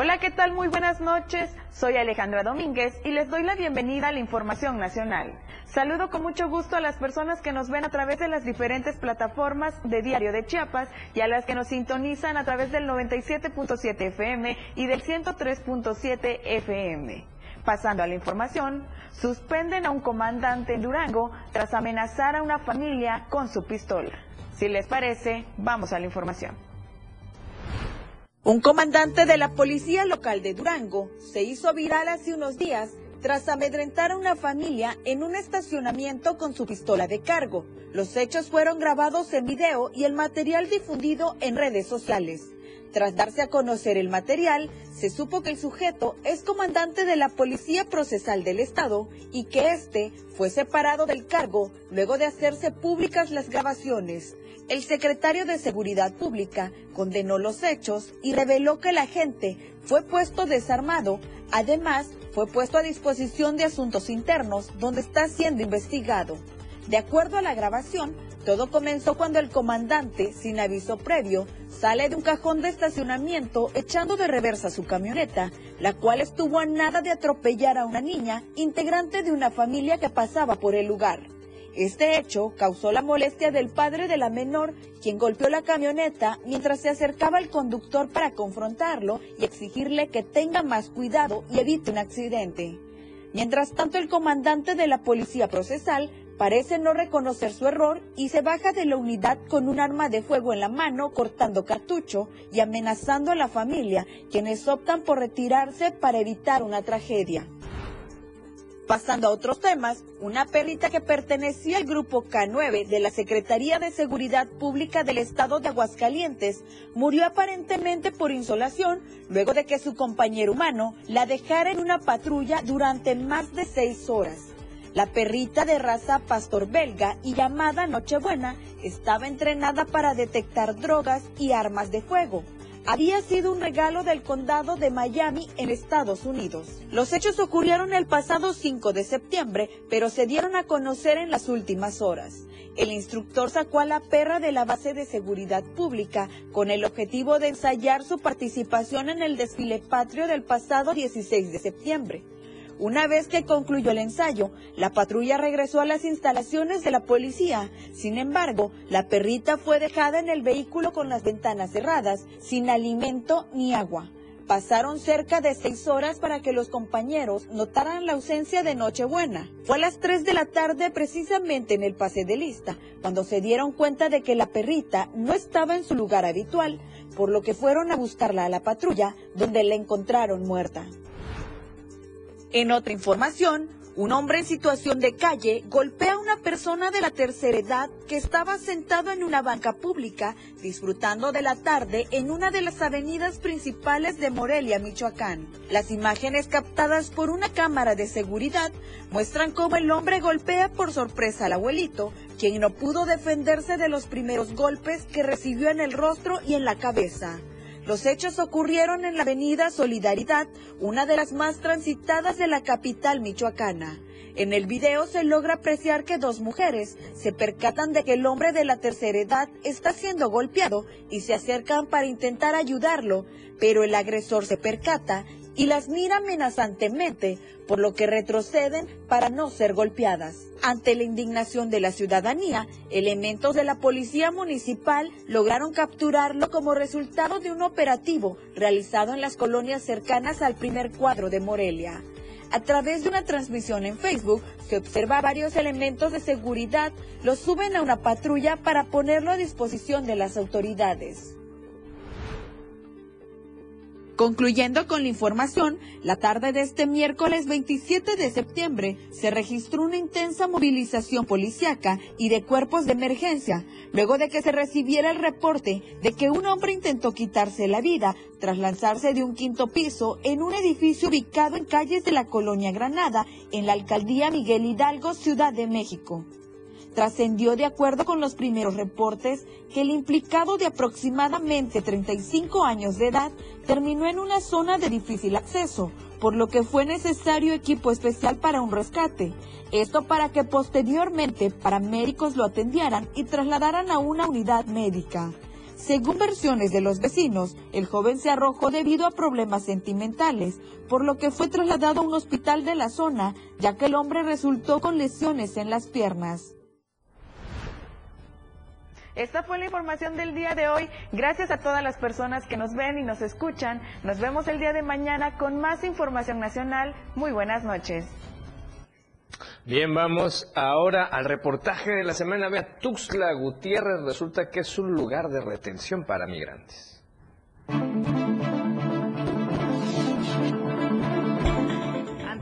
Speaker 20: Hola, ¿qué tal? Muy buenas noches. Soy Alejandra Domínguez y les doy la bienvenida a la Información Nacional. Saludo con mucho gusto a las personas que nos ven a través de las diferentes plataformas de Diario de Chiapas y a las que nos sintonizan a través del 97.7 FM y del 103.7 FM. Pasando a la información, suspenden a un comandante en Durango tras amenazar a una familia con su pistola. Si les parece, vamos a la información. Un comandante de la policía local de Durango se hizo viral hace unos días tras amedrentar a una familia en un estacionamiento con su pistola de cargo. Los hechos fueron grabados en video y el material difundido en redes sociales. Tras darse a conocer el material, se supo que el sujeto es comandante de la Policía Procesal del Estado y que éste fue separado del cargo luego de hacerse públicas las grabaciones. El secretario de Seguridad Pública condenó los hechos y reveló que el agente fue puesto desarmado. Además, fue puesto a disposición de asuntos internos donde está siendo investigado. De acuerdo a la grabación, todo comenzó cuando el comandante, sin aviso previo, sale de un cajón de estacionamiento echando de reversa su camioneta, la cual estuvo a nada de atropellar a una niña integrante de una familia que pasaba por el lugar. Este hecho causó la molestia del padre de la menor, quien golpeó la camioneta mientras se acercaba al conductor para confrontarlo y exigirle que tenga más cuidado y evite un accidente. Mientras tanto, el comandante de la policía procesal parece no reconocer su error y se baja de la unidad con un arma de fuego en la mano, cortando cartucho y amenazando a la familia, quienes optan por retirarse para evitar una tragedia. Pasando a otros temas, una perrita que pertenecía al grupo K9 de la Secretaría de Seguridad Pública del Estado de Aguascalientes murió aparentemente por insolación luego de que su compañero humano la dejara en una patrulla durante más de seis horas. La perrita de raza pastor belga y llamada Nochebuena estaba entrenada para detectar drogas y armas de fuego había sido un regalo del condado de Miami en Estados Unidos. Los hechos ocurrieron el pasado 5 de septiembre, pero se dieron a conocer en las últimas horas. El instructor sacó a la perra de la base de seguridad pública con el objetivo de ensayar su participación en el desfile patrio del pasado 16 de septiembre. Una vez que concluyó el ensayo, la patrulla regresó a las instalaciones de la policía. Sin embargo, la perrita fue dejada en el vehículo con las ventanas cerradas, sin alimento ni agua. Pasaron cerca de seis horas para que los compañeros notaran la ausencia de Nochebuena. Fue a las tres de la tarde, precisamente en el pase de lista, cuando se dieron cuenta de que la perrita no estaba en su lugar habitual, por lo que fueron a buscarla a la patrulla, donde la encontraron muerta. En otra información, un hombre en situación de calle golpea a una persona de la tercera edad que estaba sentado en una banca pública disfrutando de la tarde en una de las avenidas principales de Morelia, Michoacán. Las imágenes captadas por una cámara de seguridad muestran cómo el hombre golpea por sorpresa al abuelito, quien no pudo defenderse de los primeros golpes que recibió en el rostro y en la cabeza. Los hechos ocurrieron en la avenida Solidaridad, una de las más transitadas de la capital michoacana. En el video se logra apreciar que dos mujeres se percatan de que el hombre de la tercera edad está siendo golpeado y se acercan para intentar ayudarlo, pero el agresor se percata y las mira amenazantemente, por lo que retroceden para no ser golpeadas. Ante la indignación de la ciudadanía, elementos de la policía municipal lograron capturarlo como resultado de un operativo realizado en las colonias cercanas al primer cuadro de Morelia. A través de una transmisión en Facebook se observa varios elementos de seguridad, los suben a una patrulla para ponerlo a disposición de las autoridades. Concluyendo con la información, la tarde de este miércoles 27 de septiembre se registró una intensa movilización policiaca y de cuerpos de emergencia, luego de que se recibiera el reporte de que un hombre intentó quitarse la vida tras lanzarse de un quinto piso en un edificio ubicado en calles de la colonia Granada, en la alcaldía Miguel Hidalgo, Ciudad de México. Trascendió de acuerdo con los primeros reportes que el implicado de aproximadamente 35 años de edad terminó en una zona de difícil acceso, por lo que fue necesario equipo especial para un rescate. Esto para que posteriormente paramédicos lo atendieran y trasladaran a una unidad médica. Según versiones de los vecinos, el joven se arrojó debido a problemas sentimentales, por lo que fue trasladado a un hospital de la zona, ya que el hombre resultó con lesiones en las piernas. Esta fue la información del día de hoy. Gracias a todas las personas que nos ven y nos escuchan. Nos vemos el día de mañana con más información nacional. Muy buenas noches.
Speaker 3: Bien, vamos ahora al reportaje de la semana. Vea, Tuxtla Gutiérrez resulta que es un lugar de retención para migrantes.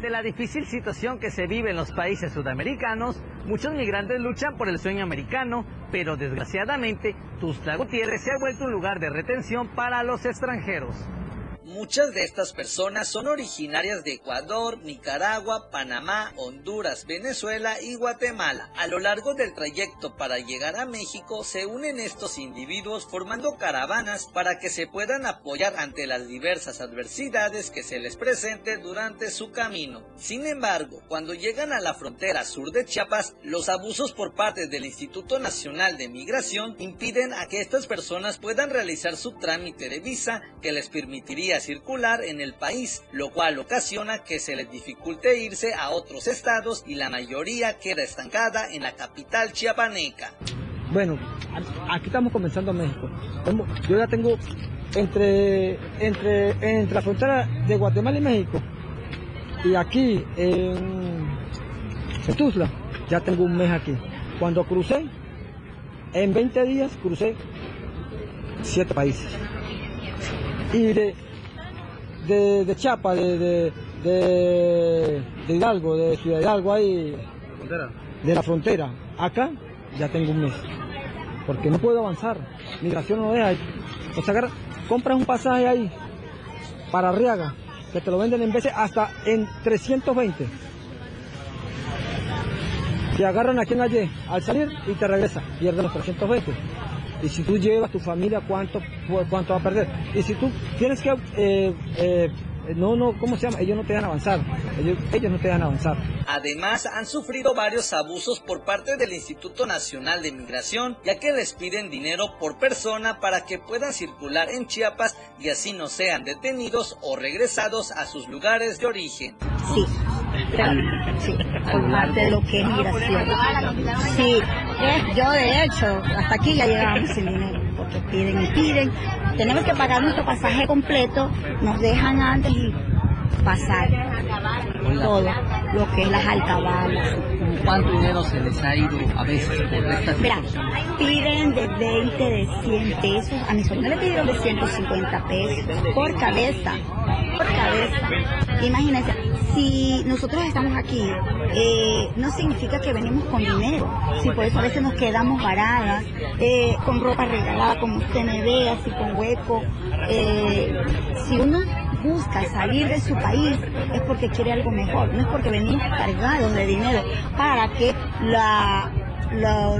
Speaker 21: Ante la difícil situación que se vive en los países sudamericanos, muchos migrantes luchan por el sueño americano, pero desgraciadamente Tuxtla Gutiérrez se ha vuelto un lugar de retención para los extranjeros.
Speaker 22: Muchas de estas personas son originarias de Ecuador, Nicaragua, Panamá, Honduras, Venezuela y Guatemala. A lo largo del trayecto para llegar a México se unen estos individuos formando caravanas para que se puedan apoyar ante las diversas adversidades que se les presente durante su camino. Sin embargo, cuando llegan a la frontera sur de Chiapas, los abusos por parte del Instituto Nacional de Migración impiden a que estas personas puedan realizar su trámite de visa que les permitiría circular en el país, lo cual ocasiona que se les dificulte irse a otros estados y la mayoría queda estancada en la capital chiapaneca.
Speaker 23: Bueno, aquí estamos comenzando México. Yo ya tengo entre, entre, entre la frontera de Guatemala y México y aquí en, en Tuzla, ya tengo un mes aquí. Cuando crucé, en 20 días crucé siete países. Y de, de, de Chiapas, de, de, de, Hidalgo, de Ciudad Hidalgo, ahí, de la frontera, acá ya tengo un mes. Porque no puedo avanzar. Migración no deja. O sea, compras un pasaje ahí para Arriaga, que te lo venden en veces hasta en 320. Te agarran aquí en Ayer al salir y te regresa, pierdes los 320. Y si tú llevas tu familia, ¿cuánto, cuánto va a perder? Y si tú tienes que, eh, eh, no, no, ¿cómo se llama? Ellos no te dejan avanzar, ellos, ellos no te dejan avanzar.
Speaker 22: Además, han sufrido varios abusos por parte del Instituto Nacional de Migración, ya que les piden dinero por persona para que puedan circular en Chiapas y así no sean detenidos o regresados a sus lugares de origen.
Speaker 24: Sí, sí, por parte de lo que es migración. Sí, yo de hecho, hasta aquí ya llegamos sin dinero, porque piden y piden. Tenemos que pagar nuestro pasaje completo, nos dejan antes y pasar todo lo que es las alcabalas.
Speaker 25: ¿Cuánto dinero se les ha ido a veces por estas
Speaker 24: Mira, piden de 20, de 100 pesos. A mi sobrina le pidieron de 150 pesos por cabeza. Por cabeza. Imagínense, si nosotros estamos aquí, eh, no significa que venimos con dinero. Si por eso a veces nos quedamos varadas, eh, con ropa regalada, como usted me ve, así con hueco. Eh, si uno busca salir de su país es porque quiere algo mejor, no es porque venimos cargados de dinero para que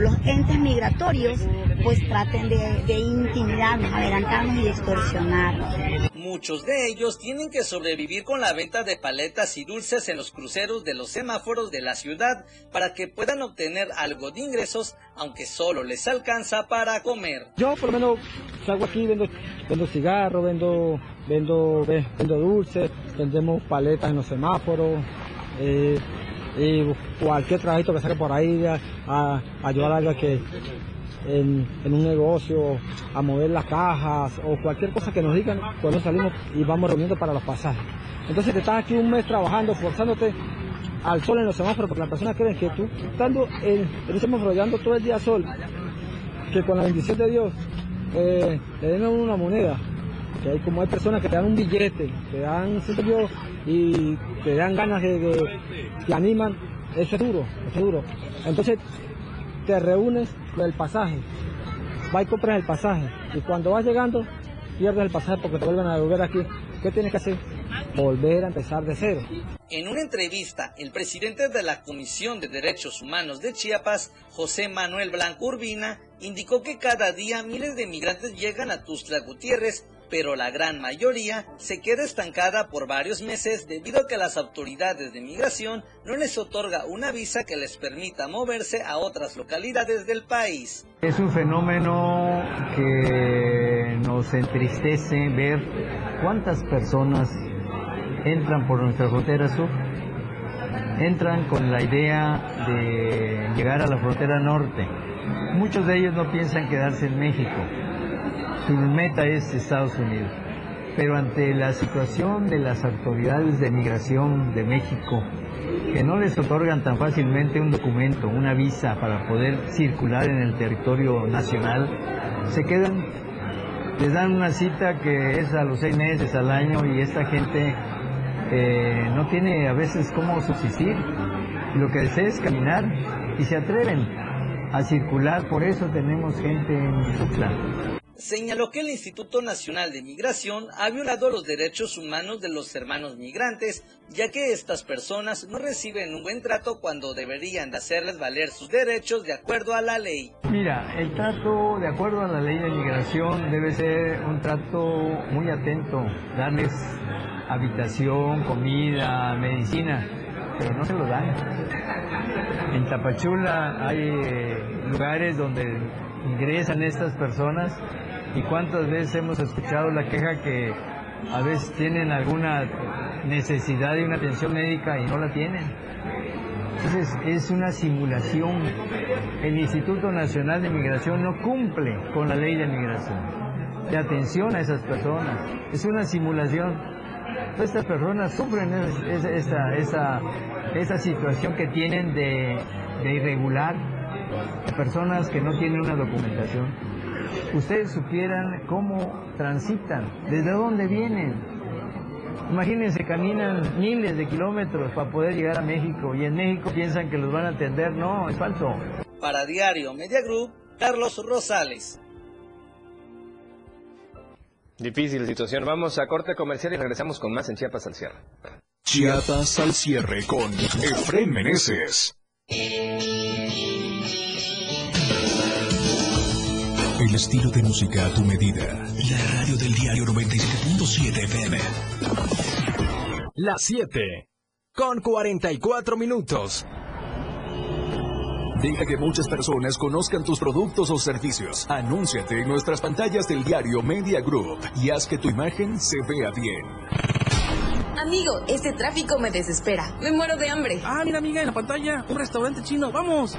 Speaker 24: los entes migratorios pues traten de intimidarnos, adelantarnos y extorsionarnos.
Speaker 22: Muchos de ellos tienen que sobrevivir con la venta de paletas y dulces en los cruceros de los semáforos de la ciudad para que puedan obtener algo de ingresos, aunque solo les alcanza para comer.
Speaker 23: Yo por lo menos salgo aquí, vendo, vendo cigarros, vendo, vendo, ve- vendo dulces, vendemos paletas en los semáforos, eh, y cualquier trabajito que salga por ahí a, a ayudar a alguien que en, un negocio, a mover las cajas o cualquier cosa que nos digan cuando salimos y vamos reuniendo para los pasajes. Entonces te estás aquí un mes trabajando, forzándote al sol en los semáforos, porque las personas creen que tú estando en, un semáforo todo el día sol, que con la bendición de Dios eh, le den una moneda, que hay como hay personas que te dan un billete, te dan siento yo, y te dan ganas de, de- te animan, eso es duro, eso es duro. Entonces te reúnes del pasaje, vas y compras el pasaje, y cuando vas llegando pierdes el pasaje porque te vuelven a devolver aquí. ¿Qué tienes que hacer? Volver a empezar de cero.
Speaker 22: En una entrevista, el presidente de la Comisión de Derechos Humanos de Chiapas, José Manuel Blanco Urbina, indicó que cada día miles de migrantes llegan a Tuxtla Gutiérrez, pero la gran mayoría se queda estancada por varios meses debido a que las autoridades de migración no les otorga una visa que les permita moverse a otras localidades del país.
Speaker 26: Es un fenómeno que nos entristece ver cuántas personas entran por nuestra frontera sur. Entran con la idea de llegar a la frontera norte. Muchos de ellos no piensan quedarse en México. Su meta es Estados Unidos. Pero ante la situación de las autoridades de migración de México, que no les otorgan tan fácilmente un documento, una visa para poder circular en el territorio nacional, se quedan, les dan una cita que es a los seis meses, al año, y esta gente eh, no tiene a veces cómo subsistir. Lo que desea es caminar y se atreven a circular, por eso tenemos gente en Tuxtla.
Speaker 22: Señaló que el Instituto Nacional de Migración ha violado los derechos humanos de los hermanos migrantes, ya que estas personas no reciben un buen trato cuando deberían de hacerles valer sus derechos de acuerdo a la ley.
Speaker 26: Mira, el trato, de acuerdo a la ley de migración, debe ser un trato muy atento, darles habitación, comida, medicina, pero no se lo dan. En Tapachula hay eh, lugares donde ingresan estas personas y cuántas veces hemos escuchado la queja que a veces tienen alguna necesidad de una atención médica y no la tienen. Entonces es una simulación. El Instituto Nacional de Migración no cumple con la ley de migración, de atención a esas personas. Es una simulación. Estas personas sufren es- es- esa, esa, esa situación que tienen de irregular, personas que no tienen una documentación. Ustedes supieran cómo transitan, desde dónde vienen, Imagínense, caminan miles de kilómetros para poder llegar a México y en México piensan que los van a atender. No, es falso.
Speaker 22: Para Diario Media Group, Carlos Rosales.
Speaker 3: Difícil situación. Vamos a corte comercial y regresamos con más en Chiapas al cierre.
Speaker 1: Chiapas al cierre con Efren Meneses. El estilo de música a tu medida. La radio del diario 97.7 FM.
Speaker 5: Las 7. Con 44 minutos.
Speaker 1: Deja que muchas personas conozcan tus productos o servicios. Anúnciate en nuestras pantallas del diario Media Group y haz que tu imagen se vea bien.
Speaker 18: Amigo, este tráfico me desespera. Me muero de hambre.
Speaker 27: Ah, mira amiga, en la pantalla, un restaurante chino, vamos.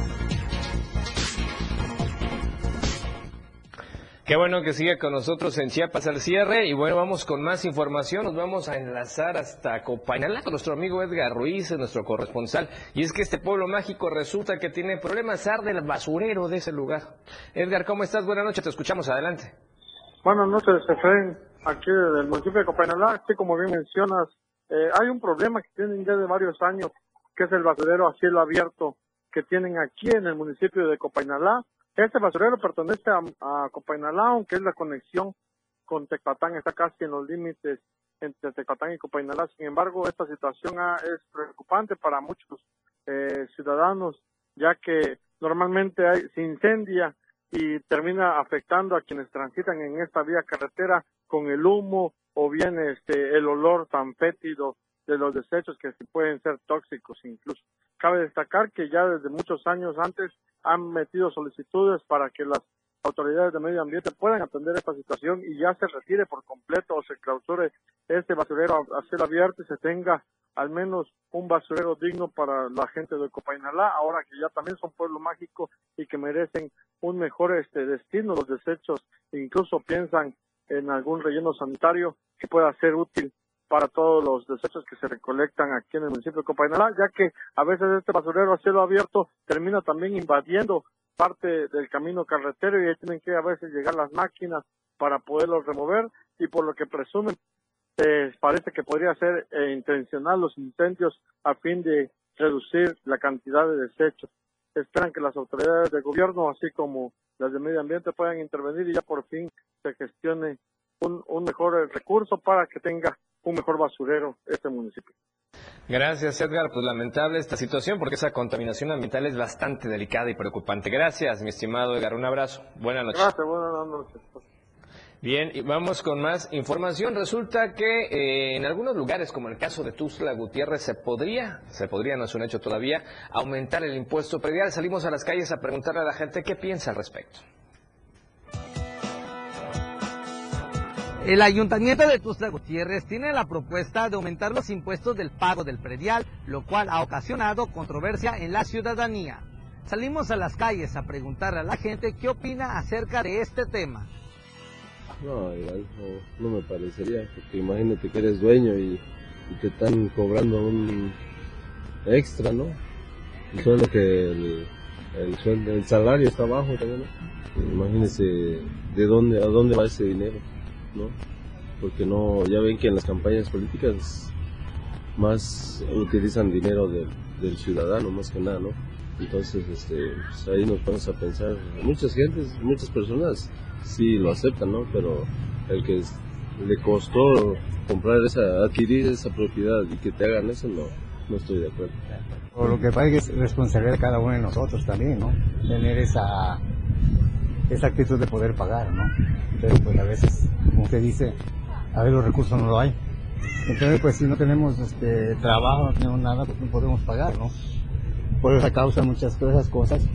Speaker 3: Qué bueno que sigue con nosotros en Chiapas al cierre. Y bueno, vamos con más información. Nos vamos a enlazar hasta Copainalá con nuestro amigo Edgar Ruiz, nuestro corresponsal. Y es que este pueblo mágico resulta que tiene problemas. Arde el basurero de ese lugar. Edgar, ¿cómo estás? Buenas noches, te escuchamos. Adelante.
Speaker 28: Buenas noches, Efraín. Aquí del municipio de Copainalá, así como bien mencionas, eh, hay un problema que tienen ya de varios años, que es el basurero a cielo abierto que tienen aquí en el municipio de Copainalá. Este basurero pertenece a, a Copainalá, aunque es la conexión con Tecatán, está casi en los límites entre Tecatán y Copainalá. Sin embargo, esta situación ah, es preocupante para muchos eh, ciudadanos, ya que normalmente hay, se incendia y termina afectando a quienes transitan en esta vía carretera con el humo o bien este el olor tan fétido de los desechos que pueden ser tóxicos incluso. Cabe destacar que ya desde muchos años antes han metido solicitudes para que las autoridades de medio ambiente puedan atender esta situación y ya se retire por completo o se clausure este basurero a cielo abierto y se tenga al menos un basurero digno para la gente de Copainalá, ahora que ya también son pueblo mágico y que merecen un mejor este destino. Los desechos, incluso piensan en algún relleno sanitario que pueda ser útil para todos los desechos que se recolectan aquí en el municipio de Copainalá, ya que a veces este basurero a cielo abierto termina también invadiendo parte del camino carretero y ahí tienen que a veces llegar las máquinas para poderlos remover y por lo que presumen eh, parece que podría ser eh, intencional los incendios a fin de reducir la cantidad de desechos. Esperan que las autoridades de gobierno, así como las de medio ambiente, puedan intervenir y ya por fin se gestione un, un mejor eh, recurso para que tenga un mejor basurero este municipio.
Speaker 3: Gracias, Edgar. Pues lamentable esta situación porque esa contaminación ambiental es bastante delicada y preocupante. Gracias, mi estimado Edgar. Un abrazo. Buenas noches.
Speaker 28: Gracias, buenas noches.
Speaker 3: Bien, y vamos con más información. Resulta que eh, en algunos lugares, como el caso de Tuzla Gutiérrez, se podría, se podría, no es un hecho todavía, aumentar el impuesto predial. Salimos a las calles a preguntarle a la gente qué piensa al respecto.
Speaker 21: El Ayuntamiento de Tuxtla Gutiérrez tiene la propuesta de aumentar los impuestos del pago del predial, lo cual ha ocasionado controversia en la ciudadanía. Salimos a las calles a preguntarle a la gente qué opina acerca de este tema.
Speaker 29: No, igual no, me parecería, porque imagínate que eres dueño y, te están cobrando un extra, ¿no? Y solo que el, el, sueldo, el salario está bajo también, ¿no? Imagínese de dónde, a dónde va ese dinero, ¿no? Porque no, ya ven que en las campañas políticas más utilizan dinero del, ciudadano, más que nada, ¿no? Entonces, este, pues ahí nos vamos a pensar, muchas gentes, muchas personas sí lo aceptan, ¿no? Pero el que le costó comprar esa, adquirir esa propiedad y que te hagan eso, no, no estoy de acuerdo.
Speaker 30: O lo que pasa es que es responsabilidad de cada uno de nosotros también, ¿no? Tener esa, esa actitud de poder pagar, ¿no? Entonces, pues a veces, como usted dice, a ver los recursos no lo hay. Entonces, pues si no tenemos este trabajo, no tenemos nada, pues no podemos pagar, ¿no? Por esa causa, muchas de esas cosas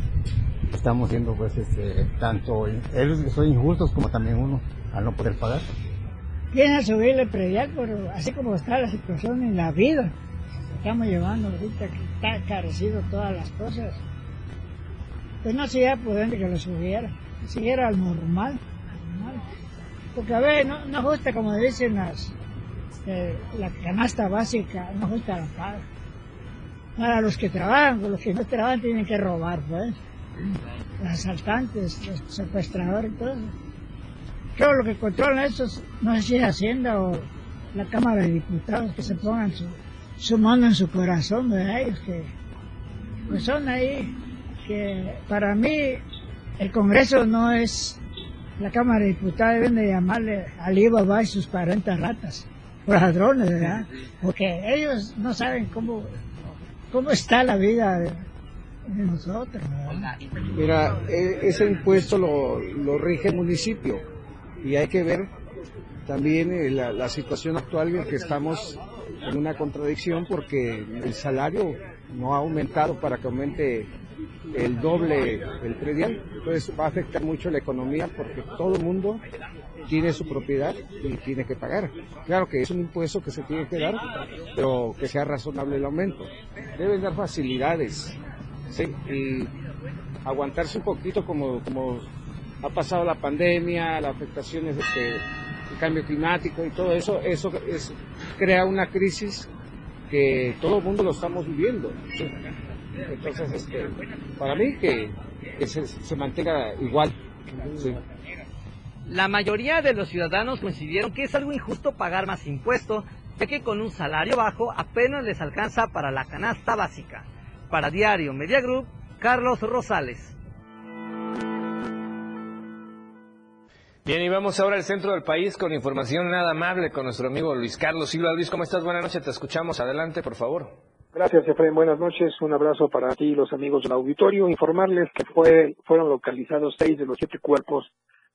Speaker 30: estamos siendo, pues, este, tanto ellos son injustos como también uno, al no poder pagar.
Speaker 31: Viene a subir el predial, pero así como está la situación en la vida, que estamos llevando ahorita, que está carecido todas las cosas, pues no sería prudente que lo subiera, que siguiera al normal, al normal. Porque a ver, no, no justa como dicen las, eh, la canasta básica, no justa la paga. para los que trabajan, los que no trabajan tienen que robar, pues. Los asaltantes, los secuestradores, todo eso. Todo lo que controlan estos, no sé si es Hacienda o la Cámara de Diputados, que se pongan su, su mano en su corazón, ¿verdad? Ellos que pues son ahí, que para mí el Congreso no es, la Cámara de Diputados deben de llamarle a Alibaba y sus 40 ratas, ladrones, ¿verdad? Porque ellos no saben cómo, cómo está la vida de, de nosotros, ¿verdad?
Speaker 32: Mira, e- ese impuesto lo, lo rige el municipio y hay que ver también eh, la, la situación actual en que estamos en una contradicción porque el salario no ha aumentado para que aumente el doble el predial. Entonces va a afectar mucho la economía porque todo el mundo tiene su propiedad y tiene que pagar. Claro que es un impuesto que se tiene que dar, pero que sea razonable el aumento. Deben dar facilidades ¿sí? y aguantarse un poquito como, como ha pasado la pandemia, las afectaciones del cambio climático y todo eso, eso es, crea una crisis que todo el mundo lo estamos viviendo. Entonces, este, para mí que, que se, mantenga igual.
Speaker 21: La mayoría de los ciudadanos coincidieron que es algo injusto pagar más impuestos, ya que con un salario bajo apenas les alcanza para la canasta básica. Para Diario Media Group, Carlos Rosales.
Speaker 3: Bien, y vamos ahora al centro del país con información nada amable con nuestro amigo Luis Carlos Silva. Luis, ¿cómo estás? Buenas noches, te escuchamos. Adelante, por favor.
Speaker 33: Gracias, Efraín. Buenas noches. Un abrazo para ti y los amigos del auditorio. Informarles que fue, fueron localizados seis de los siete cuerpos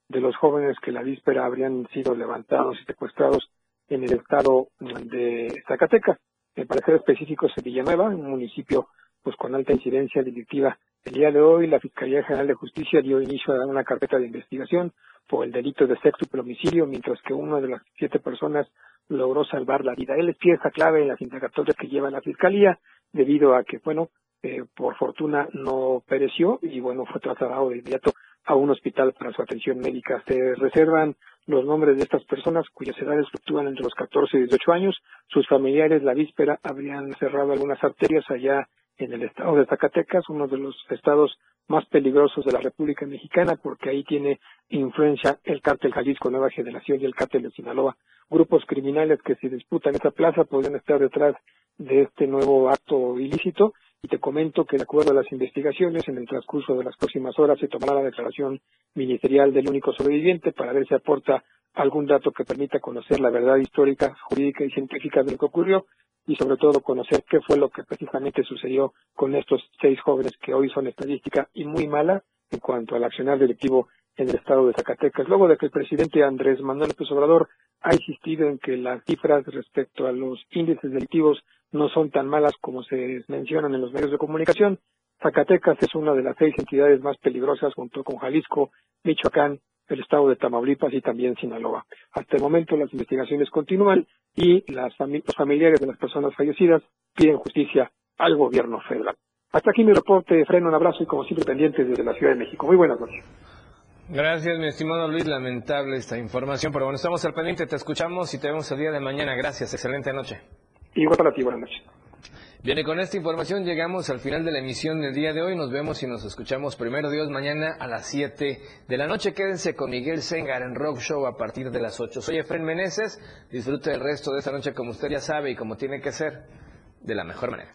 Speaker 33: de los jóvenes que la víspera habrían sido levantados y secuestrados en el estado de Zacatecas. En parecer específico es Villanueva, un municipio pues con alta incidencia delictiva. El día de hoy la Fiscalía General de Justicia dio inicio a una carpeta de investigación por el delito de sexto homicidio, mientras que una de las siete personas logró salvar la vida. Él es pieza clave en las indagatorias que lleva la Fiscalía, debido a que, bueno, eh, por fortuna no pereció y, bueno, fue trasladado de inmediato a un hospital para su atención médica. Se reservan los nombres de estas personas cuyas edades fluctúan entre los 14 y 18 años. Sus familiares la víspera habrían cerrado algunas arterias allá en el estado de Zacatecas, uno de los estados más peligrosos de la República Mexicana, porque ahí tiene influencia el cártel Jalisco Nueva Generación y el cártel de Sinaloa. Grupos criminales que se disputan esa plaza podrían estar detrás de este nuevo acto ilícito. Y te comento que, de acuerdo a las investigaciones, en el transcurso de las próximas horas se tomará la declaración ministerial del único sobreviviente para ver si aporta algún dato que permita conocer la verdad histórica, jurídica y científica de lo que ocurrió y sobre todo conocer qué fue lo que precisamente sucedió con estos seis jóvenes que hoy son estadística y muy mala en cuanto al accionar delictivo en el estado de Zacatecas. Luego de que el presidente Andrés Manuel López Obrador ha insistido en que las cifras respecto a los índices delictivos no son tan malas como se mencionan en los medios de comunicación, Zacatecas es una de las seis entidades más peligrosas junto con Jalisco, Michoacán, el estado de Tamaulipas y también Sinaloa. Hasta el momento las investigaciones continúan y las los familiares de las personas fallecidas piden justicia al gobierno federal. Hasta aquí mi reporte, Freno, un abrazo y como siempre pendientes desde la Ciudad de México. Muy buenas noches.
Speaker 3: Gracias, mi estimado Luis. Lamentable esta información, pero bueno, estamos al pendiente, te escuchamos y te vemos el día de mañana. Gracias, excelente noche.
Speaker 33: Igual para ti, buenas noches.
Speaker 3: Bien, y con esta información llegamos al final de la emisión del día de hoy. Nos vemos y nos escuchamos primero Dios mañana a las 7 de la noche. Quédense con Miguel Sengar en Rock Show a partir de las 8. Soy Efren Meneses. Disfrute el resto de esta noche como usted ya sabe y como tiene que ser, de la mejor manera.